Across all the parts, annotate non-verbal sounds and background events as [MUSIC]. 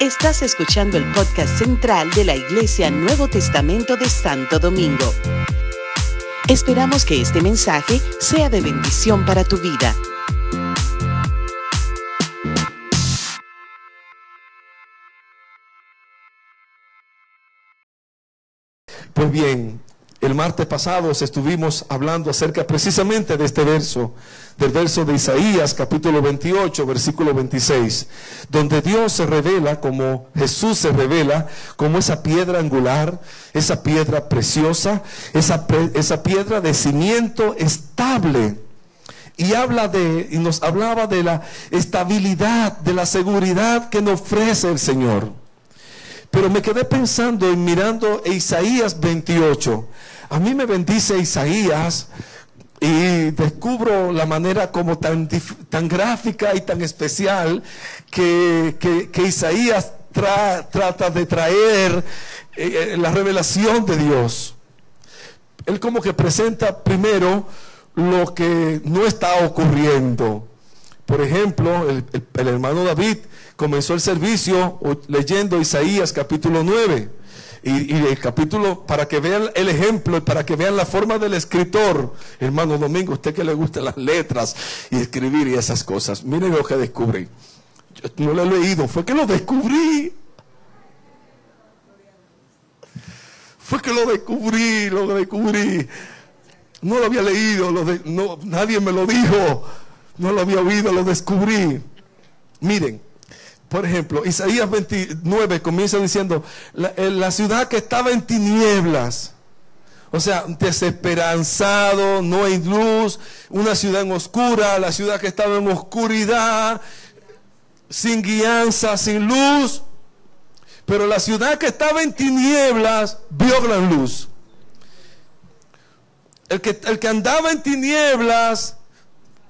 Estás escuchando el podcast central de la Iglesia Nuevo Testamento de Santo Domingo. Esperamos que este mensaje sea de bendición para tu vida. Pues bien, el martes pasado estuvimos hablando acerca precisamente de este verso, del verso de Isaías capítulo 28, versículo 26, donde Dios se revela como Jesús se revela como esa piedra angular, esa piedra preciosa, esa, piedra de cimiento estable. Y habla de, y nos hablaba de la estabilidad, de la seguridad que nos ofrece el Señor. Pero me quedé pensando y mirando Isaías 28. A mí me bendice Isaías y descubro la manera como tan, tan gráfica y tan especial que, Isaías trata de traer eh, eh, la revelación de Dios. Él como que presenta primero lo que no está ocurriendo. Por ejemplo, el, el hermano David comenzó el servicio leyendo Isaías capítulo 9 y, el capítulo, para que vean el ejemplo y para que vean la forma del escritor, hermano Domingo, usted que le gusta las letras y escribir y esas cosas, miren lo que descubrí. Yo no lo he leído, fue que lo descubrí. Fue que lo descubrí, lo descubrí. No lo había leído, no, nadie me lo dijo, no lo había oído, lo descubrí. Miren, por ejemplo, Isaías 29 comienza diciendo, eh, la, ciudad que estaba en tinieblas, o sea, desesperanzado, no hay luz, una ciudad en oscura, la ciudad que estaba en oscuridad, sin guianza, sin luz. Pero la ciudad que estaba en tinieblas vio gran luz. El que, el que andaba en tinieblas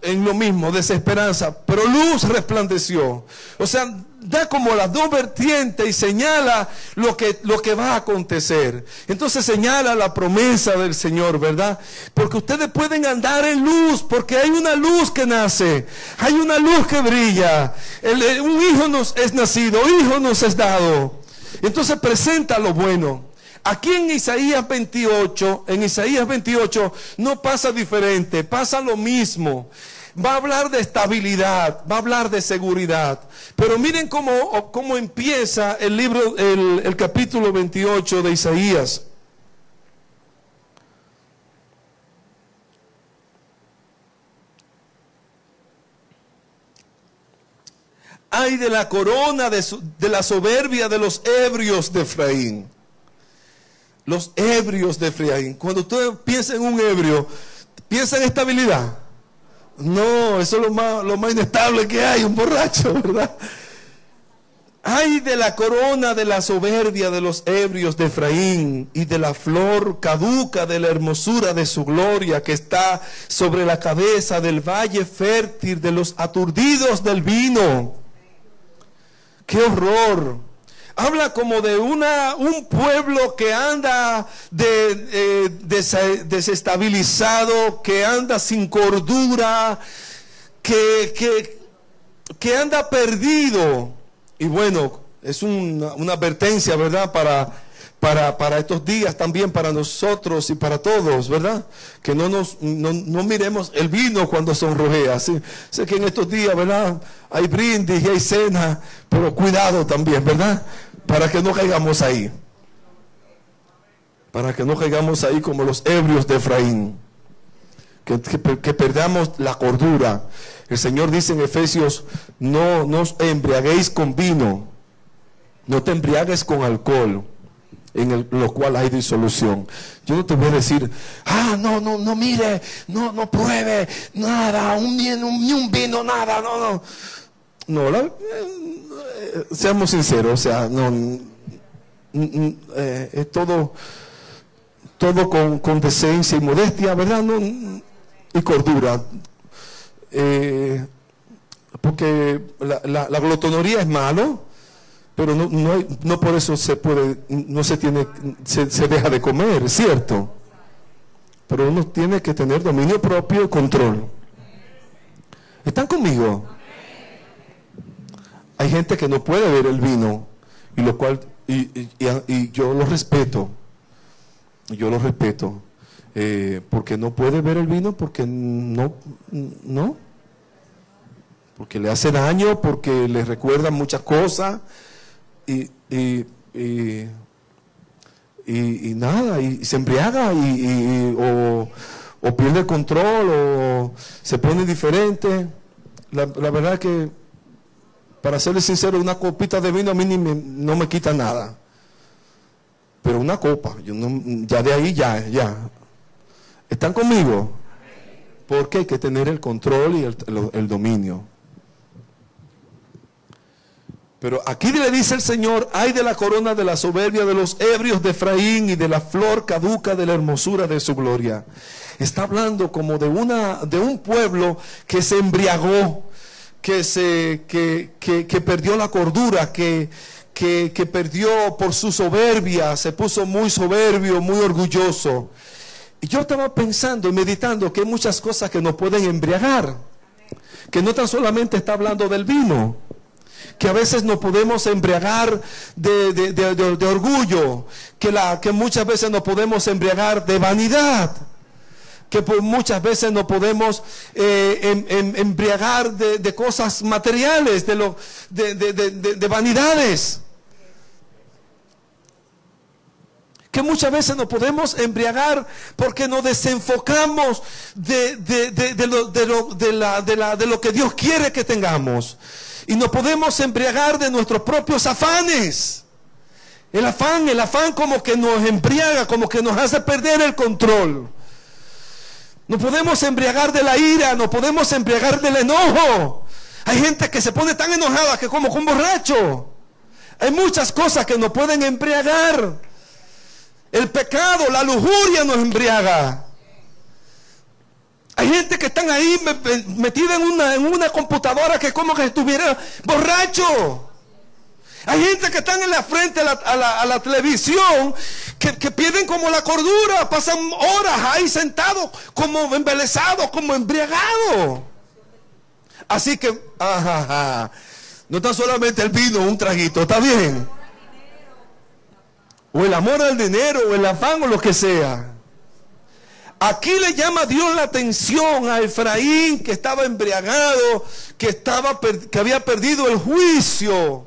en lo mismo, desesperanza, pero luz resplandeció. O sea, da como las dos vertientes y señala lo que, lo que va a acontecer. Entonces señala la promesa del Señor, ¿verdad? Porque ustedes pueden andar en luz, porque hay una luz que nace, hay una luz que brilla. un hijo nos es nacido, hijo nos es dado. Entonces presenta lo bueno. Aquí en Isaías 28, en Isaías 28 no pasa diferente, pasa lo mismo va a hablar de estabilidad, va a hablar de seguridad. Pero miren cómo, cómo empieza el libro, el, capítulo 28 de Isaías. Ay de la corona de, de, la soberbia de los ebrios de Efraín. Los ebrios de Efraín. Cuando usted piensa en un ebrio, piensa en estabilidad. No, eso es lo más, lo más inestable que hay, un borracho, [LAUGHS] ¿verdad? Ay de la corona de la soberbia de los ebrios de Efraín y de la flor caduca de la hermosura de su gloria que está sobre la cabeza del valle fértil de los aturdidos del vino. ¡Qué horror! Habla como de una, un pueblo que anda eh, desestabilizado, que anda sin cordura, que, que, que anda perdido. Y bueno, es una, una advertencia, ¿verdad? Para para, estos días también para nosotros y para todos, ¿verdad? Que no nos no, miremos el vino cuando sonrojea. ¿sí? Sé que en estos días, ¿verdad? Hay brindis y hay cena, pero cuidado también, ¿verdad? Para que no caigamos ahí. Para que no caigamos ahí como los ebrios de Efraín. Que, que, perdamos la cordura. El Señor dice en Efesios, no nos embriaguéis con vino, no te embriagues con alcohol en lo cual hay disolución. Yo no te voy a decir, ah, no, no, no mire, no, no pruebe nada, un ni un vino, nada, no, no. No, eh, seamos sinceros, o sea, no, eh, es todo, todo con, decencia y modestia, ¿verdad? No, y cordura. Eh, porque la, la, la glotonería es malo, pero no, no, no, por eso se puede, no se tiene, se, deja de comer, cierto. Pero uno tiene que tener dominio propio control. ¿Están conmigo? hay gente que no puede ver el vino, y lo cual, y, y yo lo respeto, yo lo respeto, eh, porque no puede ver el vino, porque no, no, porque le hace daño, porque le recuerda muchas cosas, y, y, y, nada, y, se embriaga, y, o, o, pierde el control, o se pone diferente. La, verdad que, para serle sincero, una copita de vino a mí no me quita nada pero una copa. Yo no, ya de ahí ya, ya. ¿Están conmigo? Porque hay que tener el control y el, dominio. Pero aquí le dice el Señor, hay de la corona de la soberbia de los ebrios de Efraín y de la flor caduca de la hermosura de su gloria. Está hablando como de, una, de un pueblo que se embriagó, que, se, que, que perdió la cordura, que, que, perdió por su soberbia, se puso muy soberbio, muy orgulloso. Y yo estaba pensando y meditando que hay muchas cosas que nos pueden embriagar, que no tan solamente está hablando del vino, que a veces nos podemos embriagar de, orgullo, que, la, que muchas veces nos podemos embriagar de vanidad que muchas veces nos podemos eh, em, em, embriagar de, cosas materiales, de, lo, de vanidades. que muchas veces nos podemos embriagar porque nos desenfocamos de, lo, que Dios quiere que tengamos. Y nos podemos embriagar de nuestros propios afanes. El afán, el afán como que nos embriaga, como que nos hace perder el control. Nos podemos embriagar de la ira, nos podemos embriagar del enojo. Hay gente que se pone tan enojada que como con borracho. Hay muchas cosas que nos pueden embriagar. El pecado, la lujuria nos embriaga. Hay gente que están ahí metida en una, en una computadora que como que estuviera borracho. Hay gente que están en la frente a la, televisión que, pierden como la cordura, pasan horas ahí sentados como embelesados, como embriagados. Así que, no está solamente el vino, un traguito, está bien o el amor al dinero, o el afán, o lo que sea. Aquí le llama Dios la atención a Efraín que estaba embriagado, que, estaba, que había perdido el juicio.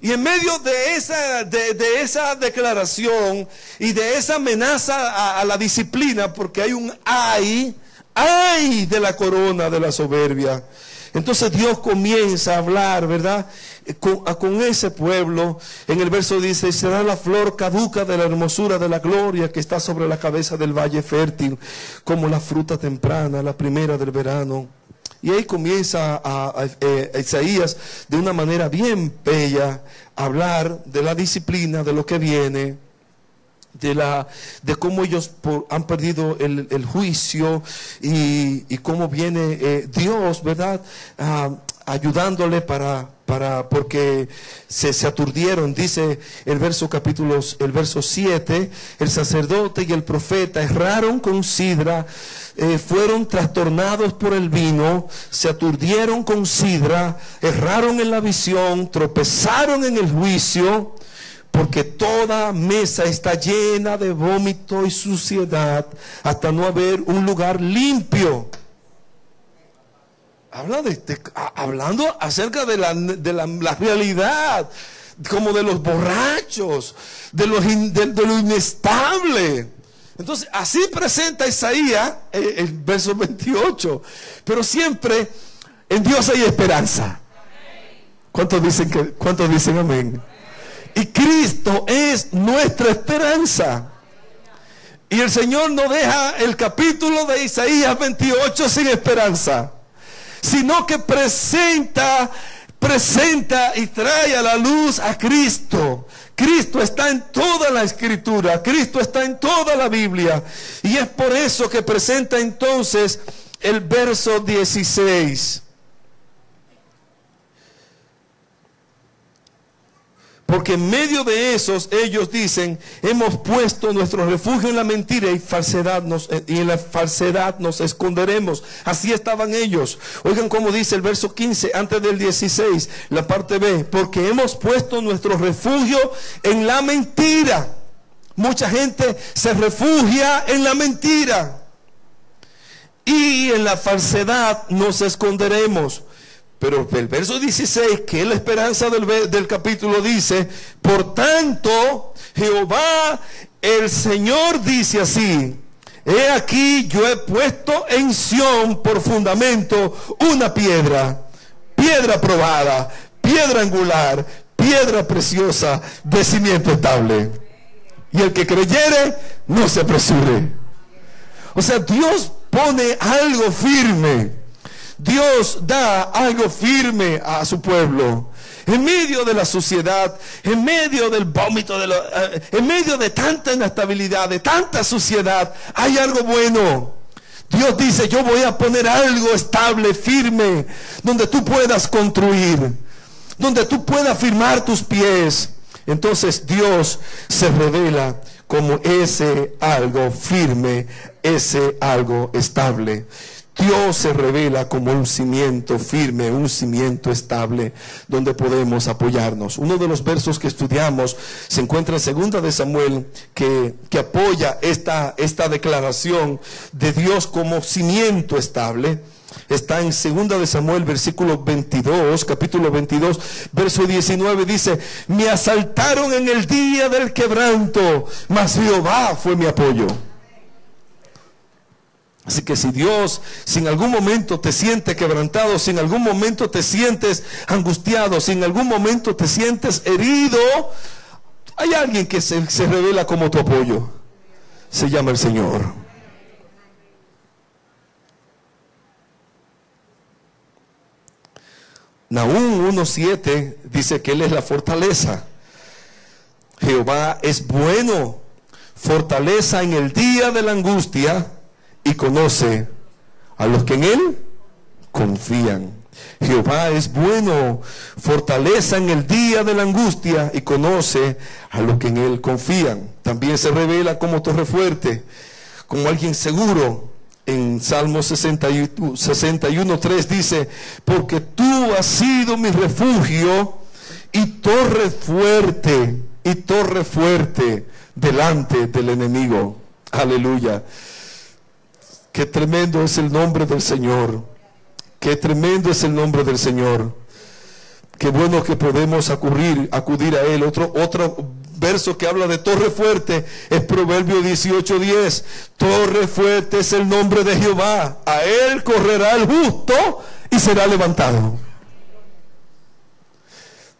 Y en medio de esa, de, esa declaración y de esa amenaza a, a, la disciplina, porque hay un ay, ay de la corona de la soberbia. Entonces Dios comienza a hablar, ¿verdad? Con, ese pueblo. En el verso dice, será la flor caduca de la hermosura de la gloria que está sobre la cabeza del valle fértil, como la fruta temprana, la primera del verano. Y ahí comienza a, Isaías de una manera bien bella a hablar de la disciplina, de lo que viene, de, la, de cómo ellos han perdido el, juicio y, cómo viene eh, Dios, ¿verdad? Ah, ayudándole para, para, porque se, aturdieron, dice el verso capítulo, el verso 7, el sacerdote y el profeta erraron con sidra, eh, fueron trastornados por el vino, se aturdieron con sidra, erraron en la visión, tropezaron en el juicio, porque toda mesa está llena de vómito y suciedad, hasta no haber un lugar limpio Habla de, hablando acerca de, la, realidad, como de los borrachos, de, los de, lo inestable. Entonces, así presenta Isaías eh, el, verso 28. Pero siempre en Dios hay esperanza. ¿Cuántos dicen, que, cuántos dicen amén? Y Cristo es nuestra esperanza. Y el Señor no deja el capítulo de Isaías 28 sin esperanza sino que presenta, presenta y trae a la luz a Cristo. Cristo está en toda la escritura, Cristo está en toda la Biblia. Y es por eso que presenta entonces el verso 16. Porque en medio de esos ellos dicen, hemos puesto nuestro refugio en la mentira y, falsedad nos, eh, y en la falsedad nos esconderemos. Así estaban ellos. Oigan cómo dice el verso 15, antes del 16, la parte B, porque hemos puesto nuestro refugio en la mentira. Mucha gente se refugia en la mentira. Y en la falsedad nos esconderemos. Pero el verso 16, que es la esperanza del, del capítulo, dice, por tanto, Jehová, el Señor dice así, he aquí yo he puesto en Sión por fundamento una piedra, piedra probada, piedra angular, piedra preciosa, de cimiento estable. Y el que creyere, no se apresure. O sea, Dios pone algo firme Dios da algo firme a su pueblo. En medio de la suciedad, en medio del vómito, de eh, en medio de tanta inestabilidad, de tanta suciedad, hay algo bueno. Dios dice, yo voy a poner algo estable, firme, donde tú puedas construir, donde tú puedas firmar tus pies. Entonces Dios se revela como ese algo firme, ese algo estable. Dios se revela como un cimiento firme, un cimiento estable donde podemos apoyarnos. Uno de los versos que estudiamos se encuentra en segunda de Samuel que, que apoya esta, esta declaración de Dios como cimiento estable. Está en segunda de Samuel, versículo 22, capítulo 22, verso 19, dice, me asaltaron en el día del quebranto, mas Jehová fue mi apoyo. Así que si Dios, si en algún momento te sientes quebrantado, si en algún momento te sientes angustiado, si en algún momento te sientes herido, hay alguien que se, revela como tu apoyo. Se llama el Señor. Nahum 1.7 dice que Él es la fortaleza. Jehová es bueno, fortaleza en el día de la angustia y conoce a los que en Él confían. Jehová es bueno, fortaleza en el día de la angustia y conoce a los que en Él confían. También se revela como torre fuerte, como alguien seguro. En Salmo 61, 3 dice, porque tú has sido mi refugio y torre fuerte, y torre fuerte delante del enemigo. Aleluya. Qué tremendo es el nombre del Señor. Qué tremendo es el nombre del Señor. Qué bueno que podemos acudir, acudir a Él. Otro, otro verso que habla de torre fuerte es Proverbio 18:10. Torre fuerte es el nombre de Jehová. A Él correrá el justo y será levantado.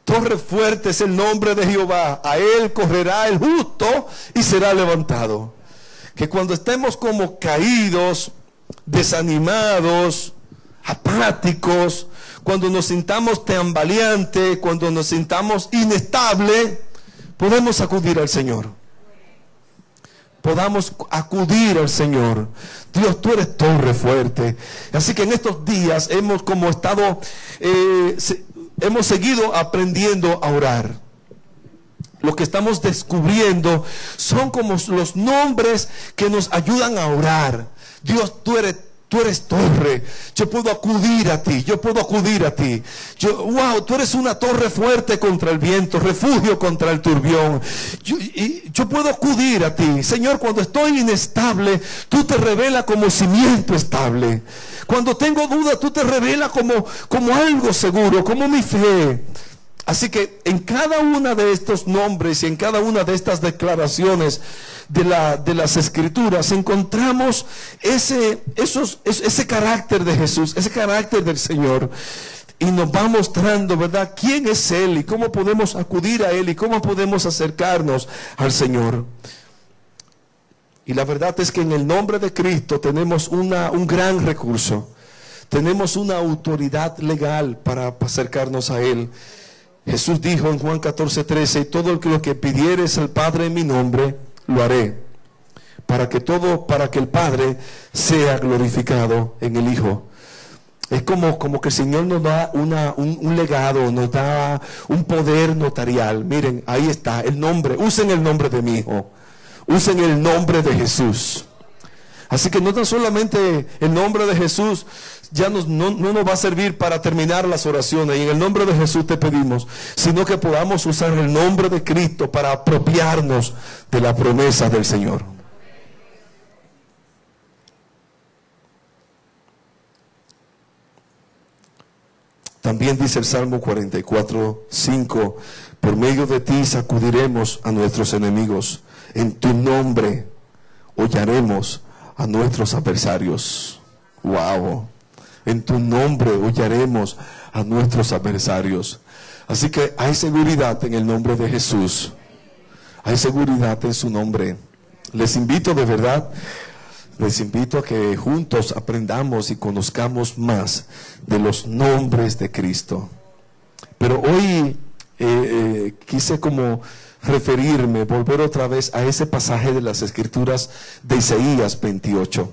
Torre fuerte es el nombre de Jehová. A Él correrá el justo y será levantado que cuando estemos como caídos, desanimados, apáticos, cuando nos sintamos tambaleantes, cuando nos sintamos inestable, podemos acudir al Señor. Podamos acudir al Señor. Dios, tú eres torre fuerte. Así que en estos días hemos como estado, eh, hemos seguido aprendiendo a orar lo que estamos descubriendo son como los nombres que nos ayudan a orar. Dios, tú eres torre. Yo puedo acudir a ti. Yo puedo acudir a ti. Yo, wow, tú eres una torre fuerte contra el viento, refugio contra el turbión. Yo puedo acudir a ti. Señor, cuando estoy inestable, tú te revelas como cimiento estable. Cuando tengo duda, tú te revelas como, como algo seguro, como mi fe. Así que en cada uno de estos nombres y en cada una de estas declaraciones de, la, de las escrituras encontramos ese, esos, ese carácter de Jesús, ese carácter del Señor. Y nos va mostrando, ¿verdad?, quién es Él y cómo podemos acudir a Él y cómo podemos acercarnos al Señor. Y la verdad es que en el nombre de Cristo tenemos una, un gran recurso. Tenemos una autoridad legal para acercarnos a Él. Jesús dijo en Juan 14, 13, todo lo que pidieres al Padre en mi nombre, lo haré, para que todo, para que el Padre sea glorificado en el Hijo. Es como, como que el Señor nos da una, un, un, legado, nos da un poder notarial. Miren, ahí está el nombre. Usen el nombre de mi hijo. Usen el nombre de Jesús. Así que no tan solamente el nombre de Jesús ya nos, no, no, nos va a servir para terminar las oraciones y en el nombre de Jesús te pedimos, sino que podamos usar el nombre de Cristo para apropiarnos de la promesa del Señor. También dice el Salmo 44, 5, por medio de ti sacudiremos a nuestros enemigos, en tu nombre hollaremos a nuestros adversarios. Wow. En tu nombre hollaremos a nuestros adversarios. Así que hay seguridad en el nombre de Jesús. Hay seguridad en su nombre. Les invito de verdad, les invito a que juntos aprendamos y conozcamos más de los nombres de Cristo. Pero hoy eh, eh, quise como referirme, volver otra vez a ese pasaje de las Escrituras de Isaías 28.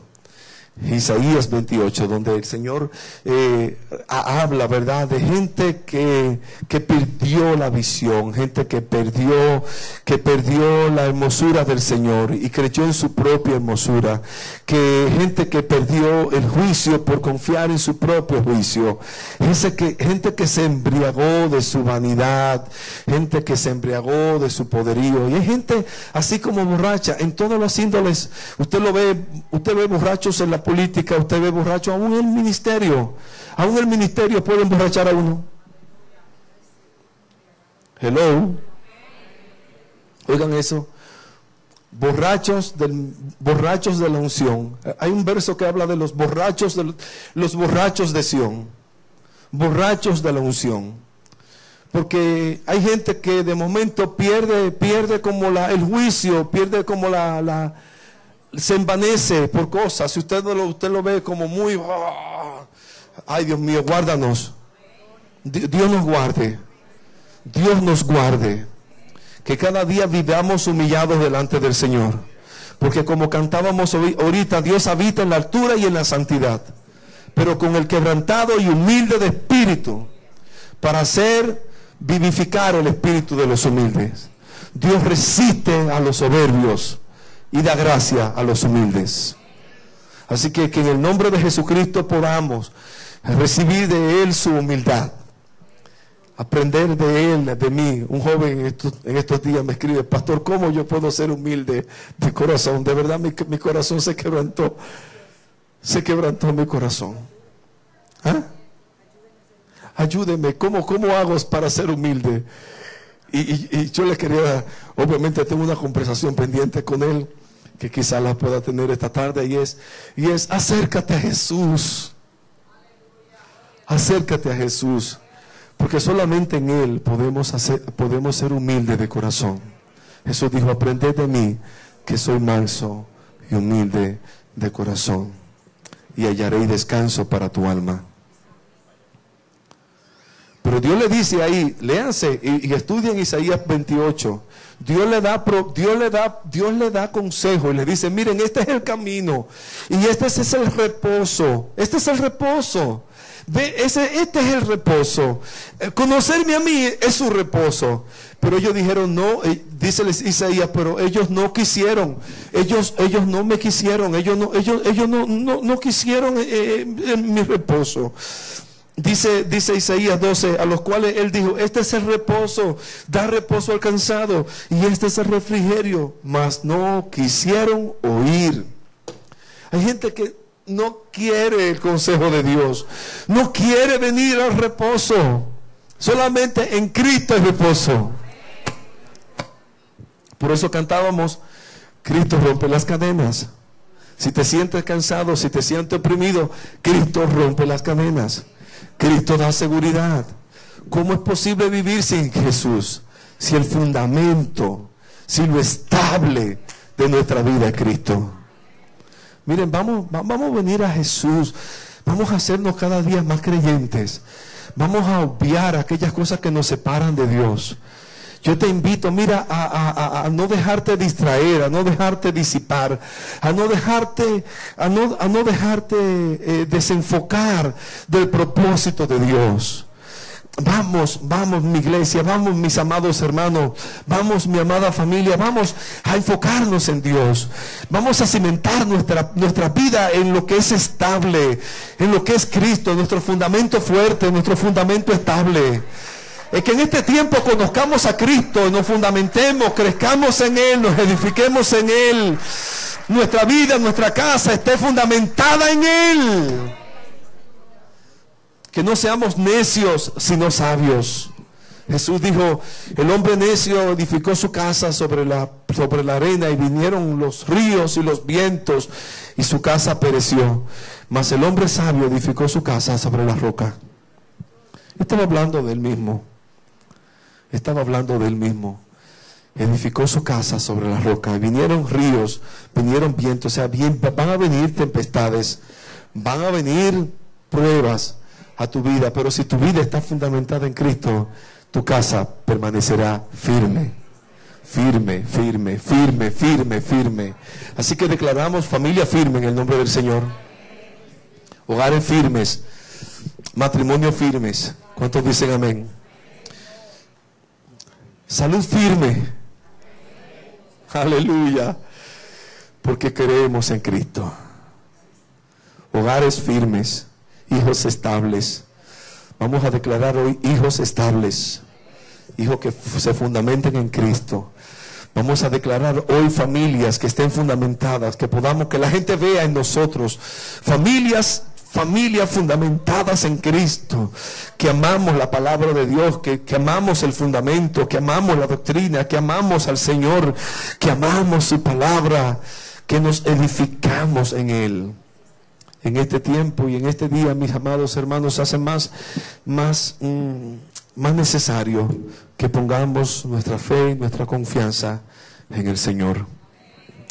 Isaías 28, donde el Señor eh, habla, ¿verdad?, de gente que, que, perdió la visión, gente que perdió, que perdió la hermosura del Señor y creyó en su propia hermosura, que gente que perdió el juicio por confiar en su propio juicio, gente que, gente que se embriagó de su vanidad, gente que se embriagó de su poderío, y hay gente así como borracha, en todos los índoles, usted lo ve, usted ve borrachos en la política, usted ve borracho, aún el ministerio, aún el ministerio puede emborrachar a uno. Hello. Oigan eso. Borrachos, del, borrachos de la unción. Hay un verso que habla de los borrachos de los borrachos de Sión. Borrachos de la unción. Porque hay gente que de momento pierde, pierde como la, el juicio, pierde como la, la se envanece por cosas. Si usted lo, usted lo ve como muy, oh, ay Dios mío, guárdanos. Dios nos guarde. Dios nos guarde. Que cada día vivamos humillados delante del Señor. Porque como cantábamos ahorita, Dios habita en la altura y en la santidad. Pero con el quebrantado y humilde de espíritu. Para hacer vivificar el espíritu de los humildes. Dios resiste a los soberbios y da gracia a los humildes. Así que que en el nombre de Jesucristo podamos recibir de Él su humildad, aprender de Él, de mí. Un joven en estos, días me escribe, pastor, ¿cómo yo puedo ser humilde de corazón? De verdad mi, mi corazón se quebrantó, se quebrantó mi corazón. ¿Ah? Ayúdeme, ¿cómo, cómo hago para ser humilde? Y, y, y yo le quería, obviamente tengo una conversación pendiente con él que quizás la pueda tener esta tarde y es, y es acércate a Jesús. Acércate a Jesús. Porque solamente en Él podemos, hacer, podemos ser humildes de corazón. Jesús dijo, aprended de mí que soy manso y humilde de corazón. Y hallaré descanso para tu alma. Pero Dios le dice ahí, léanse y, y estudien Isaías 28. Dios le da, Dios le da, Dios le da consejo y le dice, miren, este es el camino y este es el reposo. Este es el reposo. Ve, ese, este es el reposo. Eh, conocerme a mí es su reposo. Pero ellos dijeron no, eh, dice Isaías, pero ellos no quisieron. Ellos, ellos no me quisieron. Ellos no, ellos, ellos no, no, no quisieron eh, mi reposo. Dice, dice Isaías 12, a los cuales él dijo, este es el reposo, da reposo al cansado, y este es el refrigerio, mas no quisieron oír. Hay gente que no quiere el consejo de Dios, no quiere venir al reposo, solamente en Cristo hay reposo. Por eso cantábamos, Cristo rompe las cadenas. Si te sientes cansado, si te sientes oprimido, Cristo rompe las cadenas. Cristo da seguridad. ¿Cómo es posible vivir sin Jesús? Si el fundamento, si lo estable de nuestra vida es Cristo. Miren, vamos, vamos a venir a Jesús. Vamos a hacernos cada día más creyentes. Vamos a obviar aquellas cosas que nos separan de Dios. Yo te invito, mira, a, no dejarte distraer, a no dejarte disipar, a no dejarte, a no, a no dejarte eh, desenfocar del propósito de Dios. Vamos, vamos mi iglesia, vamos mis amados hermanos, vamos mi amada familia, vamos a enfocarnos en Dios. Vamos a cimentar nuestra, nuestra vida en lo que es estable, en lo que es Cristo, nuestro fundamento fuerte, nuestro fundamento estable. Es que en este tiempo conozcamos a Cristo, nos fundamentemos, crezcamos en Él, nos edifiquemos en Él. Nuestra vida, nuestra casa esté fundamentada en Él. Que no seamos necios, sino sabios. Jesús dijo, el hombre necio edificó su casa sobre la, sobre la arena y vinieron los ríos y los vientos y su casa pereció. Mas el hombre sabio edificó su casa sobre la roca. Estaba hablando del mismo. Estaba hablando del mismo. Edificó su casa sobre la roca. Vinieron ríos, vinieron vientos. O sea, van a venir tempestades, van a venir pruebas a tu vida, pero si tu vida está fundamentada en Cristo, tu casa permanecerá firme. Firme, firme, firme, firme, firme. Así que declaramos familia firme en el nombre del Señor. Hogares firmes, matrimonios firmes. ¿Cuántos dicen amén? Salud firme. Aleluya. Porque creemos en Cristo. Hogares firmes hijos estables. Vamos a declarar hoy hijos estables, hijos que se fundamenten en Cristo. Vamos a declarar hoy familias que estén fundamentadas, que podamos, que la gente vea en nosotros familias, familias fundamentadas en Cristo, que amamos la palabra de Dios, que, que amamos el fundamento, que amamos la doctrina, que amamos al Señor, que amamos su palabra, que nos edificamos en Él en este tiempo y en este día, mis amados hermanos, hace más, más, mm, más necesario que pongamos nuestra fe y nuestra confianza en el Señor,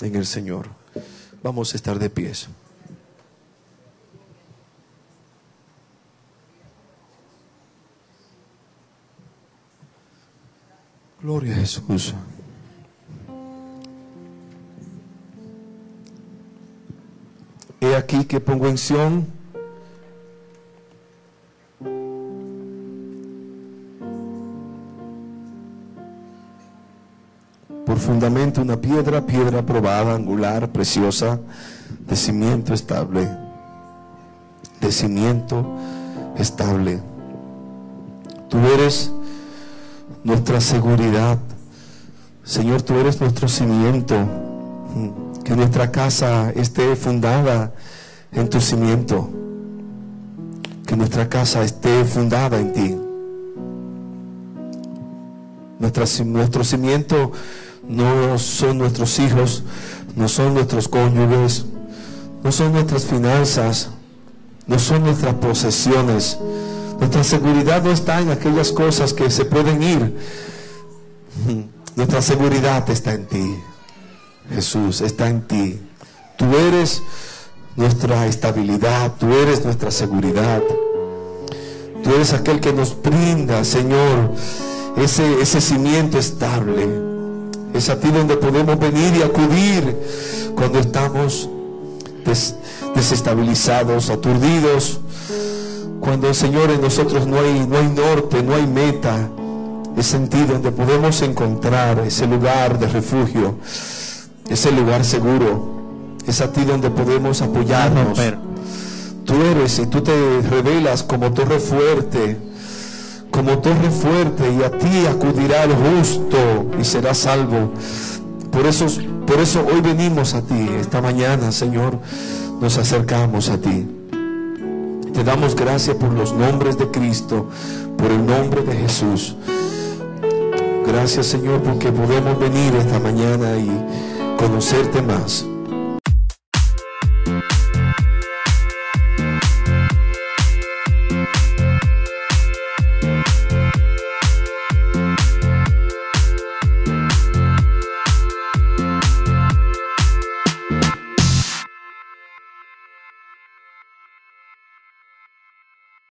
en el Señor. Vamos a estar de pies. Gloria a Jesús. He aquí que pongo en por fundamento una piedra, piedra probada, angular, preciosa, de cimiento estable, de cimiento estable. Tú eres nuestra seguridad. Señor, tú eres nuestro cimiento que nuestra casa esté fundada en tu cimiento, que nuestra casa esté fundada en ti. nuestro cimiento no son nuestros hijos, no son nuestros cónyuges, no son nuestras finanzas, no son nuestras posesiones. Nuestra seguridad no está en aquellas cosas que se pueden ir. Nuestra seguridad está en ti. Jesús, está en ti. Tú eres nuestra estabilidad, tú eres nuestra seguridad. Tú eres aquel que nos brinda, Señor, ese, ese cimiento estable. Es a ti donde podemos venir y acudir cuando estamos desestabilizados, aturdidos. Cuando, Señor, en nosotros no hay, no hay norte, no hay meta. Es en ti donde podemos encontrar ese lugar de refugio es el lugar seguro. Es a ti donde podemos apoyarnos. Tú eres y tú te revelas como torre fuerte, como torre fuerte y a ti acudirá el justo y será salvo. Por eso, por eso hoy venimos a ti, esta mañana, Señor, nos acercamos a ti. Te damos gracias por los nombres de Cristo, por el nombre de Jesús. Gracias, Señor, porque podemos venir esta mañana y conocerte más.